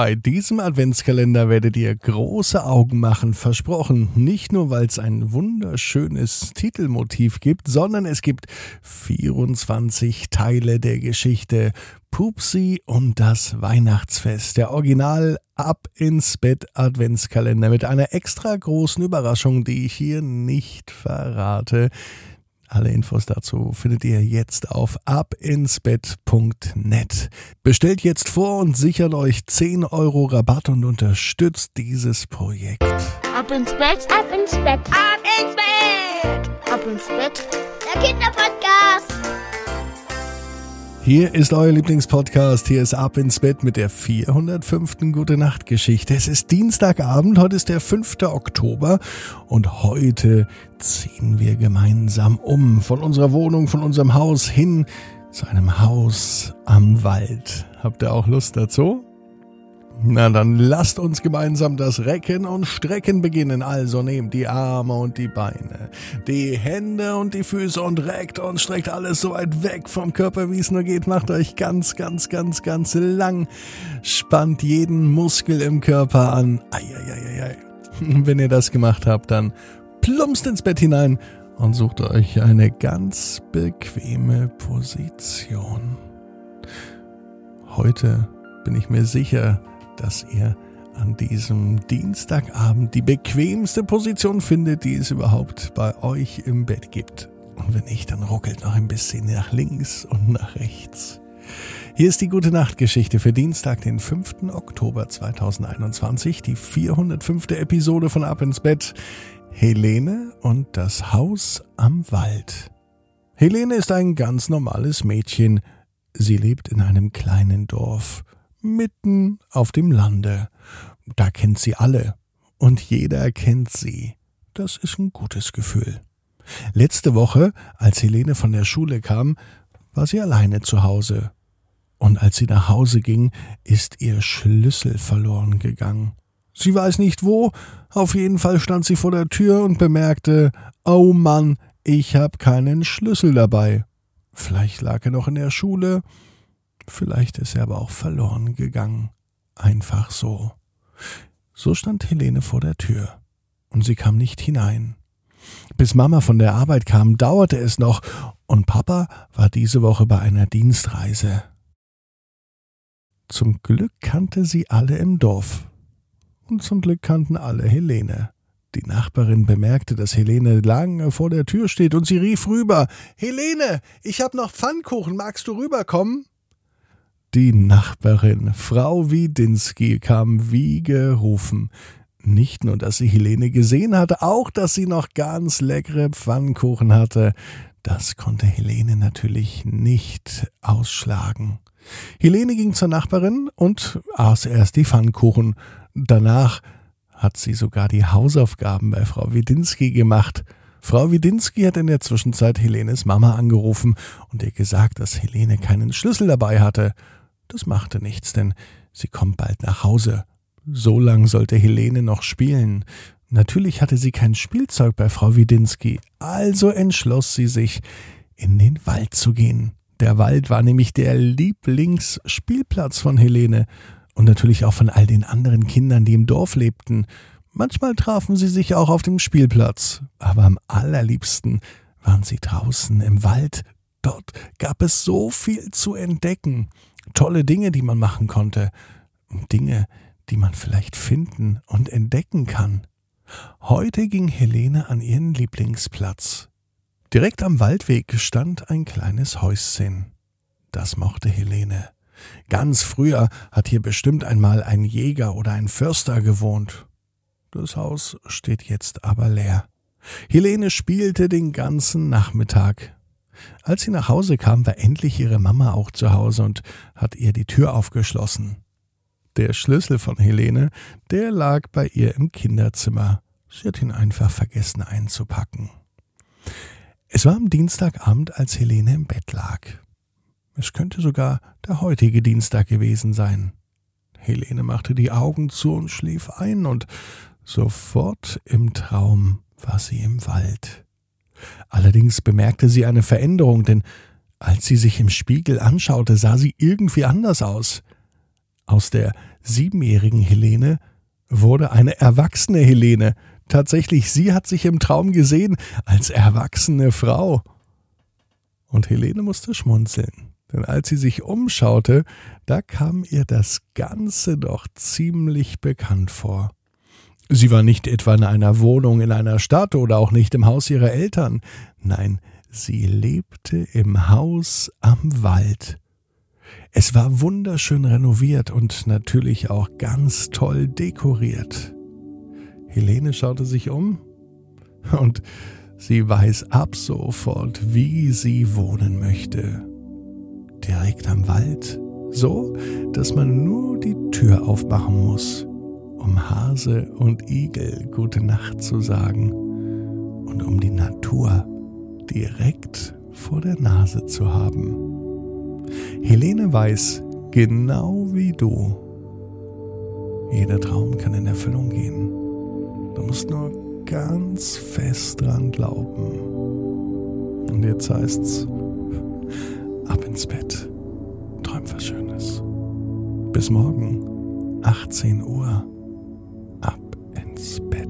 Bei diesem Adventskalender werdet ihr große Augen machen, versprochen. Nicht nur, weil es ein wunderschönes Titelmotiv gibt, sondern es gibt 24 Teile der Geschichte Pupsi und das Weihnachtsfest. Der Original Ab ins Bett Adventskalender mit einer extra großen Überraschung, die ich hier nicht verrate. Alle Infos dazu findet ihr jetzt auf abinsbett.net. Bestellt jetzt vor und sichert euch 10 Euro Rabatt und unterstützt dieses Projekt. Ab ins Bett, ab ins Bett, ab ins Bett, ab ins Bett, der Kinderpodcast. Hier ist euer Lieblingspodcast. Hier ist Ab ins Bett mit der 405. Gute Nacht Geschichte. Es ist Dienstagabend, heute ist der 5. Oktober und heute ziehen wir gemeinsam um von unserer Wohnung, von unserem Haus hin zu einem Haus am Wald. Habt ihr auch Lust dazu? Na dann lasst uns gemeinsam das Recken und Strecken beginnen. Also nehmt die Arme und die Beine, die Hände und die Füße und reckt und streckt alles so weit weg vom Körper, wie es nur geht. Macht euch ganz, ganz, ganz, ganz lang. Spannt jeden Muskel im Körper an. Eieieiei. Wenn ihr das gemacht habt, dann plumpst ins Bett hinein und sucht euch eine ganz bequeme Position. Heute bin ich mir sicher, dass ihr an diesem Dienstagabend die bequemste Position findet, die es überhaupt bei euch im Bett gibt. Und wenn nicht, dann ruckelt noch ein bisschen nach links und nach rechts. Hier ist die gute Nachtgeschichte für Dienstag, den 5. Oktober 2021, die 405. Episode von Ab ins Bett. Helene und das Haus am Wald. Helene ist ein ganz normales Mädchen. Sie lebt in einem kleinen Dorf mitten auf dem Lande. Da kennt sie alle und jeder kennt sie. Das ist ein gutes Gefühl. Letzte Woche, als Helene von der Schule kam, war sie alleine zu Hause. Und als sie nach Hause ging, ist ihr Schlüssel verloren gegangen. Sie weiß nicht wo, auf jeden Fall stand sie vor der Tür und bemerkte, oh Mann, ich hab keinen Schlüssel dabei. Vielleicht lag er noch in der Schule, Vielleicht ist er aber auch verloren gegangen. Einfach so. So stand Helene vor der Tür. Und sie kam nicht hinein. Bis Mama von der Arbeit kam, dauerte es noch, und Papa war diese Woche bei einer Dienstreise. Zum Glück kannte sie alle im Dorf. Und zum Glück kannten alle Helene. Die Nachbarin bemerkte, dass Helene lange vor der Tür steht, und sie rief rüber Helene, ich hab noch Pfannkuchen, magst du rüberkommen? Die Nachbarin, Frau Widinski, kam wie gerufen. Nicht nur, dass sie Helene gesehen hatte, auch, dass sie noch ganz leckere Pfannkuchen hatte. Das konnte Helene natürlich nicht ausschlagen. Helene ging zur Nachbarin und aß erst die Pfannkuchen. Danach hat sie sogar die Hausaufgaben bei Frau Widinski gemacht. Frau Widinski hat in der Zwischenzeit Helenes Mama angerufen und ihr gesagt, dass Helene keinen Schlüssel dabei hatte. Das machte nichts, denn sie kommt bald nach Hause. So lang sollte Helene noch spielen. Natürlich hatte sie kein Spielzeug bei Frau Widinski, also entschloss sie sich, in den Wald zu gehen. Der Wald war nämlich der Lieblingsspielplatz von Helene und natürlich auch von all den anderen Kindern, die im Dorf lebten. Manchmal trafen sie sich auch auf dem Spielplatz, aber am allerliebsten waren sie draußen im Wald. Dort gab es so viel zu entdecken tolle Dinge, die man machen konnte, Dinge, die man vielleicht finden und entdecken kann. Heute ging Helene an ihren Lieblingsplatz. Direkt am Waldweg stand ein kleines Häuschen. Das mochte Helene. Ganz früher hat hier bestimmt einmal ein Jäger oder ein Förster gewohnt. Das Haus steht jetzt aber leer. Helene spielte den ganzen Nachmittag. Als sie nach Hause kam, war endlich ihre Mama auch zu Hause und hat ihr die Tür aufgeschlossen. Der Schlüssel von Helene, der lag bei ihr im Kinderzimmer. Sie hat ihn einfach vergessen einzupacken. Es war am Dienstagabend, als Helene im Bett lag. Es könnte sogar der heutige Dienstag gewesen sein. Helene machte die Augen zu und schlief ein, und sofort im Traum war sie im Wald. Allerdings bemerkte sie eine Veränderung, denn als sie sich im Spiegel anschaute, sah sie irgendwie anders aus. Aus der siebenjährigen Helene wurde eine erwachsene Helene. Tatsächlich, sie hat sich im Traum gesehen als erwachsene Frau. Und Helene musste schmunzeln, denn als sie sich umschaute, da kam ihr das Ganze doch ziemlich bekannt vor. Sie war nicht etwa in einer Wohnung in einer Stadt oder auch nicht im Haus ihrer Eltern, nein, sie lebte im Haus am Wald. Es war wunderschön renoviert und natürlich auch ganz toll dekoriert. Helene schaute sich um und sie weiß ab sofort, wie sie wohnen möchte. Direkt am Wald, so, dass man nur die Tür aufmachen muss, um Hase und Igel gute Nacht zu sagen und um die Natur direkt vor der Nase zu haben. Helene weiß, genau wie du, jeder Traum kann in Erfüllung gehen. Du musst nur ganz fest dran glauben. Und jetzt heißt's, ab ins Bett. Träum was Schönes. Bis morgen, 18 Uhr. Ab ins Bett.